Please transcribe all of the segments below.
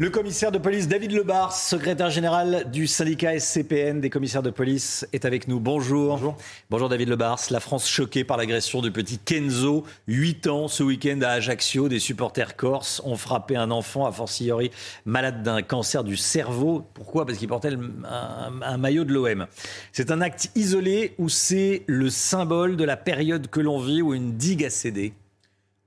Le commissaire de police David Lebars, secrétaire général du syndicat SCPN des commissaires de police, est avec nous. Bonjour. Bonjour, Bonjour David Lebars. La France choquée par l'agression du petit Kenzo, 8 ans, ce week-end à Ajaccio. Des supporters corses ont frappé un enfant, a fortiori malade d'un cancer du cerveau. Pourquoi? Parce qu'il portait un, un maillot de l'OM. C'est un acte isolé ou c'est le symbole de la période que l'on vit où une digue a cédé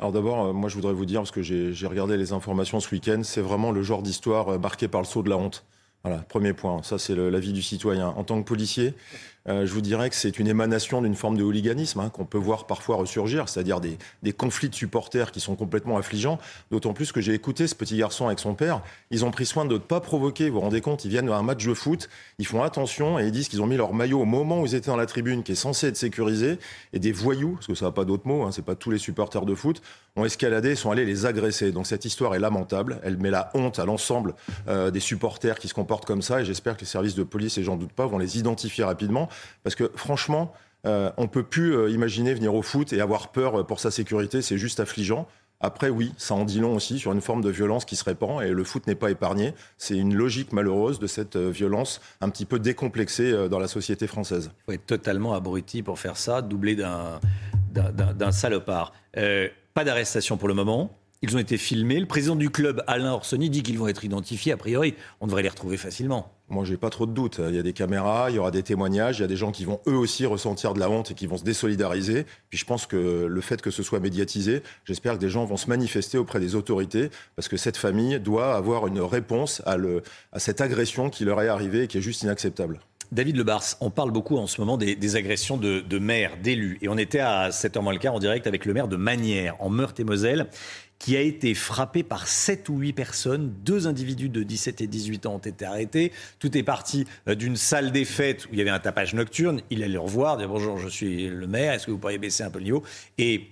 alors d'abord, euh, moi je voudrais vous dire, parce que j'ai regardé les informations ce week-end, c'est vraiment le genre d'histoire euh, marquée par le saut de la honte. Voilà, premier point. Ça, c'est l'avis du citoyen. En tant que policier, euh, je vous dirais que c'est une émanation d'une forme de hooliganisme hein, qu'on peut voir parfois ressurgir, c'est-à-dire des, des, conflits de supporters qui sont complètement affligeants. D'autant plus que j'ai écouté ce petit garçon avec son père. Ils ont pris soin de ne pas provoquer. Vous vous rendez compte Ils viennent à un match de foot, ils font attention et ils disent qu'ils ont mis leur maillot au moment où ils étaient dans la tribune, qui est censé être sécurisé. Et des voyous, parce que ça n'a pas d'autre mot, hein, c'est pas tous les supporters de foot, ont escaladé sont allés les agresser. Donc cette histoire est lamentable. Elle met la honte à l'ensemble euh, des supporters qui se comportent comme ça. Et j'espère que les services de police, et j'en doute pas, vont les identifier rapidement. Parce que franchement, euh, on peut plus euh, imaginer venir au foot et avoir peur pour sa sécurité. C'est juste affligeant. Après, oui, ça en dit long aussi sur une forme de violence qui se répand et le foot n'est pas épargné. C'est une logique malheureuse de cette violence un petit peu décomplexée dans la société française. Il faut être totalement abruti pour faire ça, doublé d'un salopard. Pas d'arrestation pour le moment. Ils ont été filmés. Le président du club, Alain Orsoni, dit qu'ils vont être identifiés. A priori, on devrait les retrouver facilement. Moi, j'ai pas trop de doutes. Il y a des caméras, il y aura des témoignages, il y a des gens qui vont eux aussi ressentir de la honte et qui vont se désolidariser. Puis je pense que le fait que ce soit médiatisé, j'espère que des gens vont se manifester auprès des autorités parce que cette famille doit avoir une réponse à, à cette agression qui leur est arrivée et qui est juste inacceptable. David Lebars, on parle beaucoup en ce moment des, agressions de, maires, d'élus. Et on était à 7h moins le quart en direct avec le maire de Manières, en Meurthe-et-Moselle, qui a été frappé par 7 ou 8 personnes. Deux individus de 17 et 18 ans ont été arrêtés. Tout est parti euh, d'une salle des fêtes où il y avait un tapage nocturne. Il allait le revoir, dire bonjour, je suis le maire, est-ce que vous pourriez baisser un peu le niveau? Et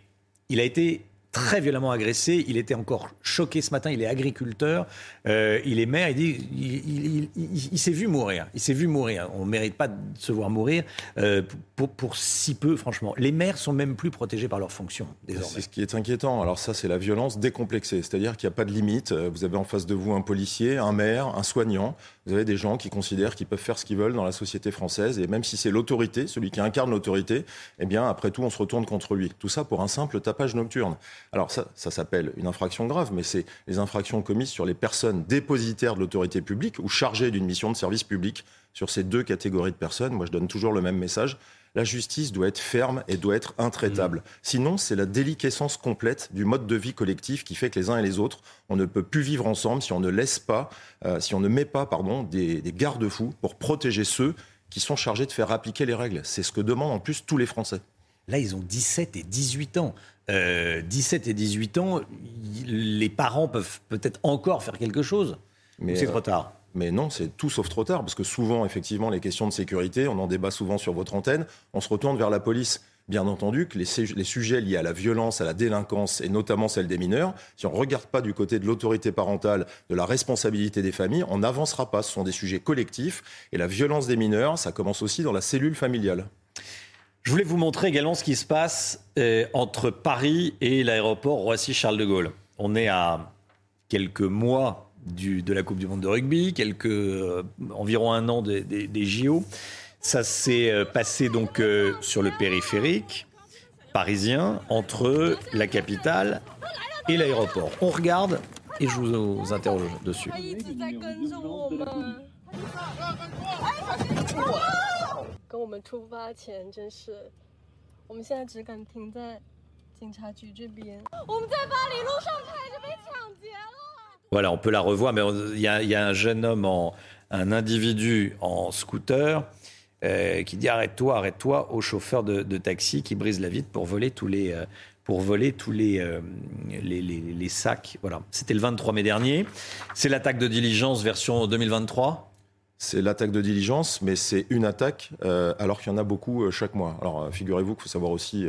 il a été très violemment agressé. Il était encore choqué ce matin. Il est agriculteur, euh, il est maire. Il dit, il, s'est vu mourir. Il s'est vu mourir. On ne mérite pas de se voir mourir euh, pour, si peu, franchement. Les maires sont même plus protégés par leurs fonctions désormais. C'est ce qui est inquiétant. Alors ça, c'est la violence décomplexée, c'est-à-dire qu'il n'y a pas de limite. Vous avez en face de vous un policier, un maire, un soignant. Vous avez des gens qui considèrent qu'ils peuvent faire ce qu'ils veulent dans la société française, et même si c'est l'autorité, celui qui incarne l'autorité, eh bien, après tout, on se retourne contre lui. Tout ça pour un simple tapage nocturne. Alors ça, ça s'appelle une infraction grave, mais c'est les infractions commises sur les personnes dépositaires de l'autorité publique ou chargées d'une mission de service public. Sur ces deux catégories de personnes, moi, je donne toujours le même message la justice doit être ferme et doit être intraitable. Mmh. Sinon, c'est la déliquescence complète du mode de vie collectif qui fait que les uns et les autres, on ne peut plus vivre ensemble si on ne laisse pas, euh, si on ne met pas, pardon, des, garde-fous pour protéger ceux qui sont chargés de faire appliquer les règles. C'est ce que demandent en plus tous les Français. Là, ils ont 17 et 18 ans. 17 euh, et 18 ans, les parents peuvent peut-être encore faire quelque chose? Mais c'est trop tard? Mais non, c'est tout sauf trop tard, parce que souvent, effectivement, les questions de sécurité, on en débat souvent sur votre antenne, on se retourne vers la police. Bien entendu que les, sujets liés à la violence, à la délinquance, et notamment celle des mineurs, si on ne regarde pas du côté de l'autorité parentale, de la responsabilité des familles, on n'avancera pas. Ce sont des sujets collectifs, et la violence des mineurs, ça commence aussi dans la cellule familiale. Je voulais vous montrer également ce qui se passe euh, entre Paris et l'aéroport Roissy-Charles de Gaulle. On est à quelques mois de la Coupe du Monde de rugby, quelques, euh, environ un an des, JO. Ça s'est euh, passé donc euh, sur le périphérique parisien entre la capitale et l'aéroport. On regarde et je vous, interroge dessus. Voilà, on peut la revoir, mais il y, a un jeune homme, en, un individu en scooter, euh, qui dit arrête-toi, arrête-toi au chauffeur de, taxi qui brise la vitre pour voler tous les, euh, pour voler tous les, les, les, sacs. Voilà. C'était le 23 mai dernier. C'est l'attaque de diligence version 2023 c'est l'attaque de diligence, mais c'est une attaque euh, alors qu'il y en a beaucoup euh, chaque mois. Alors euh, figurez-vous qu'il faut savoir aussi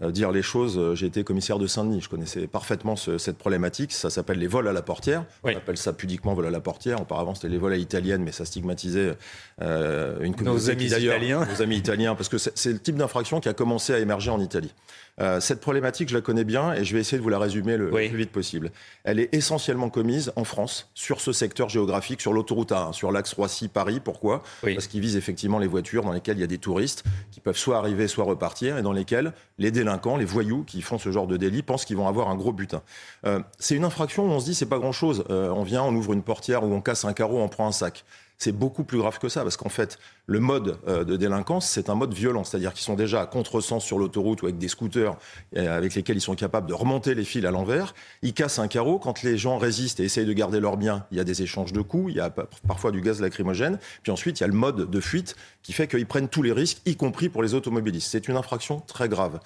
dire les choses. J'ai été commissaire de Saint-Denis, je connaissais parfaitement cette problématique. Ça s'appelle les vols à la portière. On appelle ça pudiquement vol à la portière. Auparavant c'était les vols à l'italienne, mais ça stigmatisait une communauté nos amis italiens. Nos amis italiens, parce que c'est le type d'infraction qui a commencé à émerger en Italie. Euh, cette problématique, je la connais bien et je vais essayer de vous la résumer le, plus vite possible. Elle est essentiellement commise en France, sur ce secteur géographique, sur l'autoroute A1, sur l'axe Roissy-Paris. Pourquoi? Parce qu'il vise effectivement les voitures dans lesquelles il y a des touristes qui peuvent soit arriver, soit repartir, et dans lesquelles les délinquants, les voyous qui font ce genre de délit pensent qu'ils vont avoir un gros butin. Euh, c'est une infraction où on se dit c'est pas grand-chose. Euh, on vient, on ouvre une portière ou on casse un carreau, on prend un sac c'est beaucoup plus grave que ça, parce qu'en fait, le mode euh, de délinquance, c'est un mode violent, c'est-à-dire qu'ils sont déjà à contresens sur l'autoroute ou avec des scooters euh, avec lesquels ils sont capables de remonter les fils à l'envers. Ils cassent un carreau, quand les gens résistent et essayent de garder leurs biens, il y a des échanges de coups, il y a parfois du gaz lacrymogène, puis ensuite il y a le mode de fuite qui fait qu'ils prennent tous les risques, y compris pour les automobilistes. C'est une infraction très grave.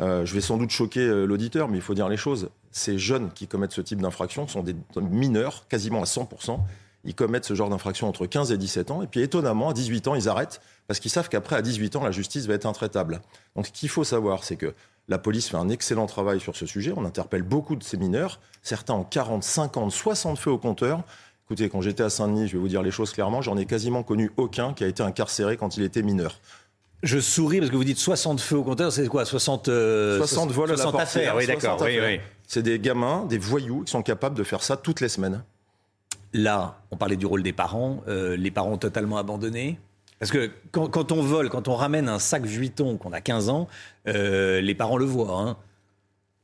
Euh, je vais sans doute choquer l'auditeur, mais il faut dire les choses. Ces jeunes qui commettent ce type d'infraction sont des mineurs, quasiment à 100%, ils commettent ce genre d'infraction entre 15 et 17 ans. Et puis étonnamment, à 18 ans, ils arrêtent parce qu'ils savent qu'après, à 18 ans, la justice va être intraitable. Donc ce qu'il faut savoir, c'est que la police fait un excellent travail sur ce sujet. On interpelle beaucoup de ces mineurs. Certains ont 40, 50, 60 feux au compteur. Écoutez, quand j'étais à Saint-Denis, je vais vous dire les choses clairement, j'en ai quasiment connu aucun qui a été incarcéré quand il était mineur. Je souris parce que vous dites 60 feux au compteur, c'est quoi 60, 60 euh, vols 60 affaires, oui d'accord. Oui, oui. C'est des gamins, des voyous qui sont capables de faire ça toutes les semaines. Là, on parlait du rôle des parents, euh, les parents totalement abandonnés. Parce que quand, on vole, quand on ramène un sac Vuitton qu'on a 15 ans, euh, les parents le voient. Hein.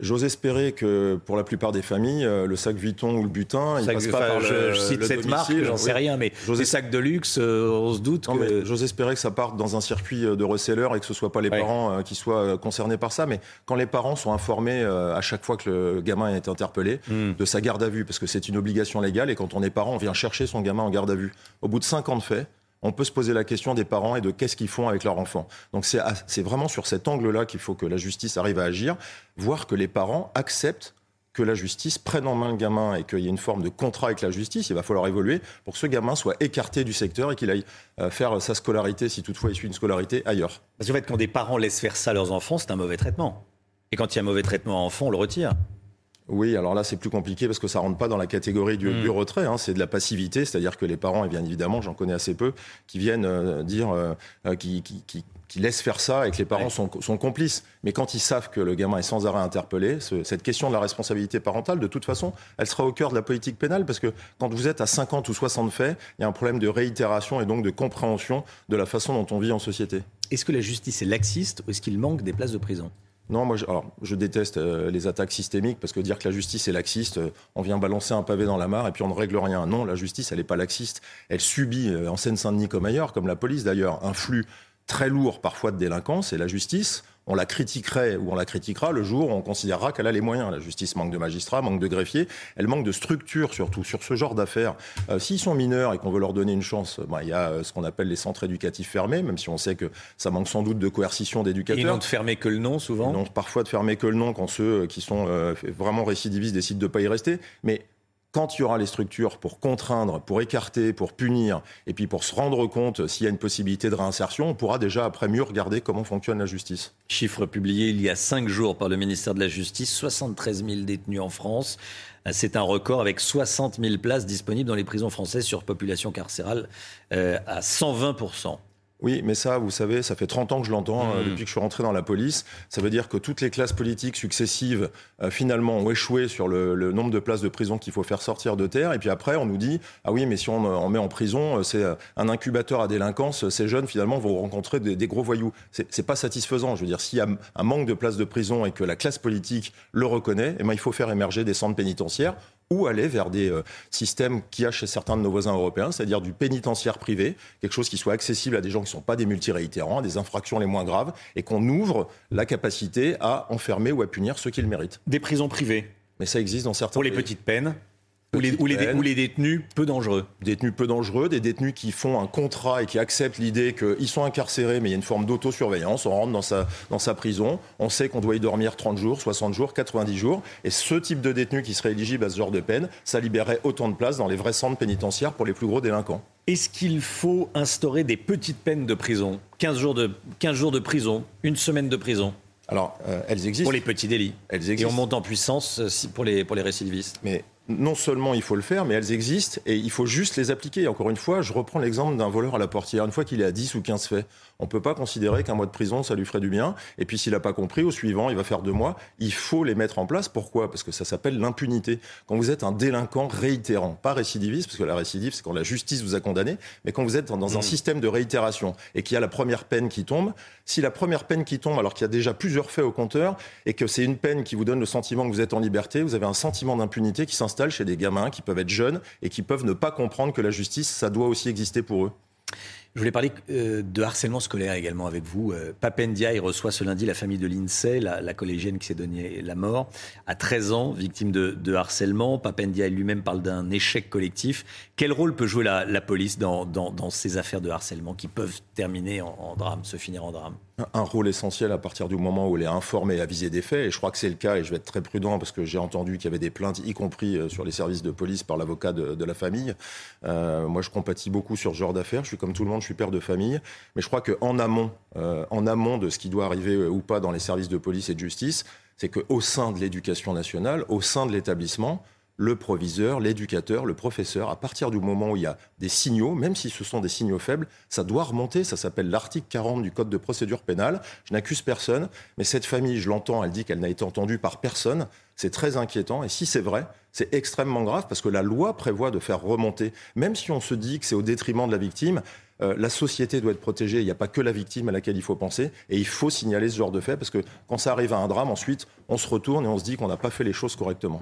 J'ose espérer que pour la plupart des familles, euh, le sac Vuitton ou le butin, il passe pas par je, je cite cette marque, j'en sais rien, mais les sacs de luxe, euh, on se doute que... J'ose espérer que ça parte dans un circuit euh, de reseller et que ce soit pas les parents qui soient concernés par ça, mais quand les parents sont informés à chaque fois que le gamin est interpellé hmm. de sa garde à vue, parce que c'est une obligation légale, et quand on est parent, on vient chercher son gamin en garde à vue. Au bout de 5 ans de fait, on peut se poser la question des parents et de qu'est-ce qu'ils font avec leur enfant. Donc c'est vraiment sur cet angle-là qu'il faut que la justice arrive à agir, voir que les parents acceptent que la justice prenne en main le gamin et qu'il y ait une forme de contrat avec la justice, il va falloir évoluer pour que ce gamin soit écarté du secteur et qu'il aille euh, faire sa scolarité, si toutefois il suit une scolarité, ailleurs. Parce qu'en fait, quand des parents laissent faire ça à leurs enfants, c'est un mauvais traitement. Et quand il y a un mauvais traitement à enfant, on le retire. Oui, alors là, c'est plus compliqué parce que ça rentre pas dans la catégorie du, mm. retrait. Hein. c'est de la passivité, c'est-à-dire que les parents, et bien évidemment, j'en connais assez peu, qui viennent euh, dire, euh, euh, qui, qui, laissent faire ça et que les parents sont, complices. Mais quand ils savent que le gamin est sans arrêt interpellé, cette question de la responsabilité parentale, de toute façon, elle sera au cœur de la politique pénale parce que quand vous êtes à 50 ou 60 faits, il y a un problème de réitération et donc de compréhension de la façon dont on vit en société. Est-ce que la justice est laxiste ou est-ce qu'il manque des places de prison? Non, moi, je, alors, je déteste euh, les attaques systémiques parce que dire que la justice est laxiste, euh, on vient balancer un pavé dans la mare et puis on ne règle rien. Non, la justice, elle n'est pas laxiste. Elle subit, euh, en Seine-Saint-Denis comme ailleurs, comme la police d'ailleurs, un flux très lourd parfois de délinquance et la justice, on la critiquerait ou on la critiquera le jour où on considérera qu'elle a les moyens. La justice manque de magistrats, manque de greffiers, elle manque de structure surtout sur ce genre d'affaires. Euh, s'ils sont mineurs et qu'on veut leur donner une chance, bah, il y a euh, ce qu'on appelle les centres éducatifs fermés, même si on sait que ça manque sans doute de coercition d'éducateurs. Ils n'ont de fermer que le nom souvent? Ils n'ont parfois de fermer que le nom quand ceux qui sont euh, vraiment récidivistes décident de ne pas y rester. Mais quand il y aura les structures pour contraindre, pour écarter, pour punir, et puis pour se rendre compte s'il y a une possibilité de réinsertion, on pourra déjà après mieux regarder comment fonctionne la justice. Chiffre publié il y a cinq jours par le ministère de la Justice, 73 000 détenus en France. C'est un record avec 60 000 places disponibles dans les prisons françaises sur population carcérale euh, à 120 oui, mais ça, vous savez, ça fait 30 ans que je l'entends euh, hmm. depuis que je suis rentré dans la police. Ça veut dire que toutes les classes politiques successives, euh, finalement, ont échoué sur le, nombre de places de prison qu'il faut faire sortir de terre. Et puis après, on nous dit, ah oui, mais si on, on met en prison, euh, c'est un incubateur à délinquance. Ces jeunes, finalement, vont rencontrer des, gros voyous. C'est pas satisfaisant. Je veux dire, s'il y a un manque de places de prison et que la classe politique le reconnaît, eh ben, il faut faire émerger des centres pénitentiaires ou aller vers des euh, systèmes qu'il y a chez certains de nos voisins européens, c'est-à-dire du pénitentiaire privé, quelque chose qui soit accessible à des gens qui ne sont pas des multiréitérants, à des infractions les moins graves, et qu'on ouvre la capacité à enfermer ou à punir ceux qui le méritent. Des prisons privées. Mais ça existe dans certains Pour les petites peines ou les, les, détenus peu dangereux. Détenus peu dangereux, des détenus qui font un contrat et qui acceptent l'idée qu'ils sont incarcérés, mais il y a une forme d'autosurveillance. On rentre dans sa, dans sa prison, on sait qu'on doit y dormir 30 jours, 60 jours, 90 jours. Et ce type de détenu qui serait éligible à ce genre de peine, ça libérerait autant de places dans les vrais centres pénitentiaires pour les plus gros délinquants. Est-ce qu'il faut instaurer des petites peines de prison? 15 jours de, 15 jours de prison, une semaine de prison? Alors, euh, elles existent. Pour les petits délits. Elles existent. Et on monte en puissance euh, pour les, pour les récidivistes. Mais non seulement il faut le faire, mais elles existent et il faut juste les appliquer. Encore une fois, je reprends l'exemple d'un voleur à la portière. Une fois qu'il est à 10 ou 15 faits, on ne peut pas considérer qu'un mois de prison, ça lui ferait du bien. Et puis s'il n'a pas compris, au suivant, il va faire deux mois. Il faut les mettre en place. Pourquoi? Parce que ça s'appelle l'impunité. Quand vous êtes un délinquant réitérant, pas récidiviste, parce que la récidive, c'est quand la justice vous a condamné, mais quand vous êtes dans un mmh. système de réitération et qu'il y a la première peine qui tombe, si la première peine qui tombe, alors qu'il y a déjà plusieurs faits au compteur, et que c'est une peine qui vous donne le sentiment que vous êtes en liberté, vous avez un sentiment d'impunité qui s'installe chez des gamins qui peuvent être jeunes et qui peuvent ne pas comprendre que la justice, ça doit aussi exister pour eux. Je voulais parler euh, de harcèlement scolaire également avec vous. Euh, Papendia, il reçoit ce lundi la famille de l'INSEE, la, collégienne qui s'est donnée la mort, à 13 ans, victime de, harcèlement. Papendia lui-même parle d'un échec collectif. Quel rôle peut jouer la, police dans, ces affaires de harcèlement qui peuvent terminer en drame, se finir en drame? Un rôle essentiel à partir du moment où elle est informée et avisée des faits. Et je crois que c'est le cas, et je vais être très prudent parce que j'ai entendu qu'il y avait des plaintes, y compris euh, sur les services de police par l'avocat de, la famille. Euh, moi, je compatis beaucoup sur ce genre d'affaires. Je suis comme tout le monde, je suis père de famille. Mais je crois qu'en amont, euh, en amont de ce qui doit arriver ou pas dans les services de police et de justice, c'est qu'au sein de l'éducation nationale, au sein de l'établissement, le proviseur, l'éducateur, le professeur, à partir du moment où il y a des signaux, même si ce sont des signaux faibles, ça doit remonter. Ça s'appelle l'article 40 du Code de procédure pénale. Je n'accuse personne, mais cette famille, je l'entends, elle dit qu'elle n'a été entendue par personne. C'est très inquiétant. Et si c'est vrai, c'est extrêmement grave parce que la loi prévoit de faire remonter, même si on se dit que c'est au détriment de la victime. Euh, la société doit être protégée. Il n'y a pas que la victime à laquelle il faut penser. Et il faut signaler ce genre de fait parce que quand ça arrive à un drame, ensuite, on se retourne et on se dit qu'on n'a pas fait les choses correctement.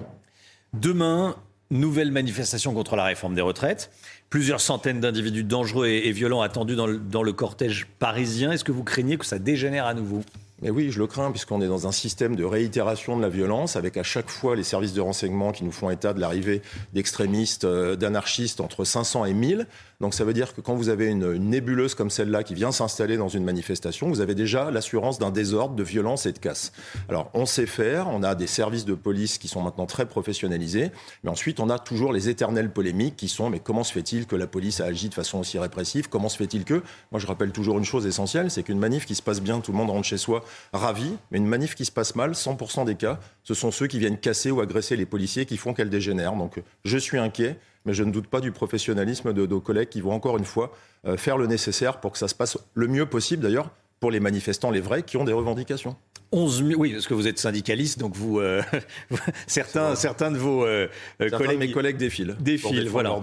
Demain, nouvelle manifestation contre la réforme des retraites. Plusieurs centaines d'individus dangereux et, violents attendus dans le cortège parisien. Est-ce que vous craignez que ça dégénère à nouveau? Mais oui, je le crains, puisqu'on est dans un système de réitération de la violence, avec à chaque fois les services de renseignement qui nous font état de l'arrivée d'extrémistes, euh, d'anarchistes entre 500 et 1000. Donc ça veut dire que quand vous avez une, nébuleuse comme celle-là qui vient s'installer dans une manifestation, vous avez déjà l'assurance d'un désordre, de violence et de casse. Alors on sait faire, on a des services de police qui sont maintenant très professionnalisés, mais ensuite on a toujours les éternelles polémiques qui sont mais comment se fait-il que la police a agi de façon aussi répressive? Comment se fait-il que Moi je rappelle toujours une chose essentielle, c'est qu'une manif qui se passe bien, tout le monde rentre chez soi ravis, mais une manif qui se passe mal, 100% des cas, ce sont ceux qui viennent casser ou agresser les policiers qui font qu'elle dégénère. Donc je suis inquiet, mais je ne doute pas du professionnalisme de nos collègues qui vont encore une fois euh, faire le nécessaire pour que ça se passe le mieux possible d'ailleurs pour les manifestants, les vrais, qui ont des revendications. 11 000, oui, parce que vous êtes syndicaliste, donc vous, euh, certains, certains de vos euh, collègues, mes collègues défilent. Défilent, voilà.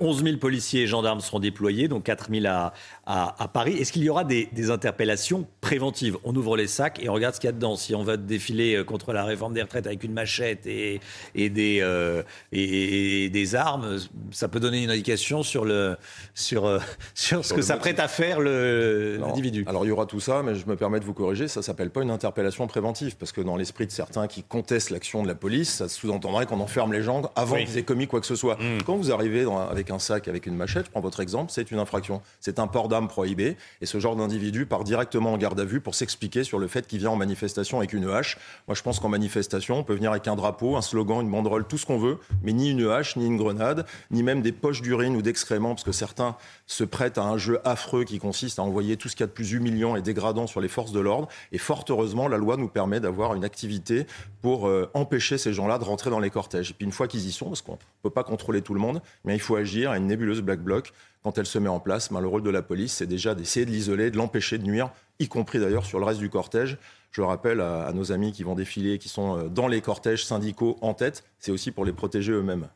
11 000 policiers et gendarmes seront déployés, donc 4 000 à, à, Paris. Est-ce qu'il y aura des, interpellations préventives? On ouvre les sacs et on regarde ce qu'il y a dedans. Si on va défiler euh, contre la réforme des retraites avec une machette et, et des, euh, et, des armes, ça peut donner une indication sur, le, sur, euh, sur, ce que ça prête à faire l'individu. Alors il y aura tout ça, mais je me permets de vous corriger, ça s'appelle pas une interpellation préventive, parce que dans l'esprit de certains qui contestent l'action de la police, ça sous-entendrait qu'on enferme les gens avant qu'ils aient commis quoi que ce soit. Hmm. Quand vous arrivez avec un sac, avec une machette, je prends votre exemple, c'est une infraction. C'est un port d'armes prohibé. Et ce genre d'individu part directement en garde à vue pour s'expliquer sur le fait qu'il vient en manifestation avec une hache. Moi, je pense qu'en manifestation, on peut venir avec un drapeau, un slogan, une banderole, tout ce qu'on veut, mais ni une hache, ni une grenade, ni même des poches d'urine ou d'excréments, parce que certains se prêtent à un jeu affreux qui consiste à envoyer tout ce qu'il y a de plus humiliant et dégradant sur les forces de l'ordre. Et fort heureusement, la loi nous permet d'avoir une activité pour euh, empêcher ces gens-là de rentrer dans les cortèges. Et puis une fois qu'ils y sont, parce qu'on ne peut pas contrôler tout le monde, mais il faut agir à une nébuleuse black bloc quand elle se met en place, ben, le rôle de la police, c'est déjà d'essayer de l'isoler, de l'empêcher de nuire, y compris d'ailleurs sur le reste du cortège. Je le rappelle à, nos amis qui vont défiler, qui sont euh, dans les cortèges syndicaux en tête, c'est aussi pour les protéger eux-mêmes.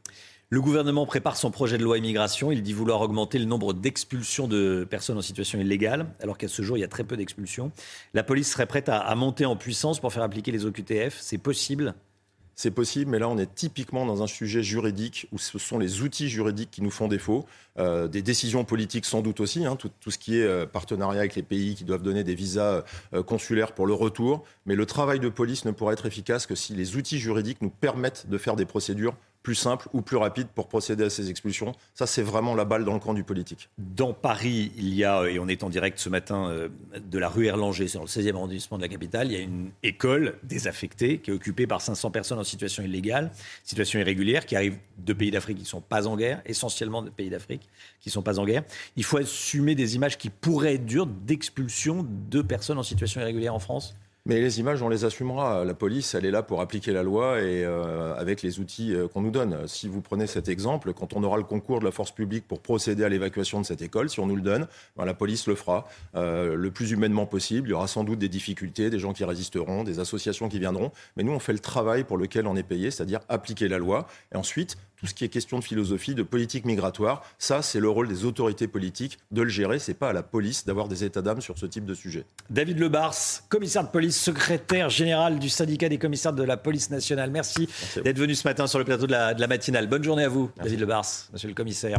Le gouvernement prépare son projet de loi immigration. Il dit vouloir augmenter le nombre d'expulsions de personnes en situation illégale, alors qu'à ce jour, il y a très peu d'expulsions. La police serait prête à monter en puissance pour faire appliquer les OQTF. C'est possible? C'est possible, mais là, on est typiquement dans un sujet juridique où ce sont les outils juridiques qui nous font défaut. Euh, des décisions politiques sans doute aussi, hein, tout, ce qui est euh, partenariat avec les pays qui doivent donner des visas euh, consulaires pour le retour. Mais le travail de police ne pourra être efficace que si les outils juridiques nous permettent de faire des procédures plus simple ou plus rapide pour procéder à ces expulsions. Ça, c'est vraiment la balle dans le camp du politique. Dans Paris, il y a, et on est en direct ce matin euh, de la rue Erlanger, c'est dans le 16e arrondissement de la capitale, il y a une école désaffectée qui est occupée par 500 personnes en situation illégale, situation irrégulière, qui arrivent de pays d'Afrique qui ne sont pas en guerre, essentiellement de pays d'Afrique qui ne sont pas en guerre. Il faut assumer des images qui pourraient être dures d'expulsion de personnes en situation irrégulière en France? Mais les images, on les assumera. La police, elle est là pour appliquer la loi et euh, avec les outils euh, qu'on nous donne. Si vous prenez cet exemple, quand on aura le concours de la force publique pour procéder à l'évacuation de cette école, si on nous le donne, ben, la police le fera euh, le plus humainement possible. Il y aura sans doute des difficultés, des gens qui résisteront, des associations qui viendront. Mais nous, on fait le travail pour lequel on est payé, c'est-à-dire appliquer la loi. Et ensuite, tout ce qui est question de philosophie, de politique migratoire, ça, c'est le rôle des autorités politiques de le gérer. C'est pas à la police d'avoir des états d'âme sur ce type de sujet. David Lebars, commissaire de police, secrétaire général du syndicat des commissaires de la police nationale. Merci, d'être venu ce matin sur le plateau de la, de la matinale. Bonne journée à vous, David Lebars, monsieur le commissaire.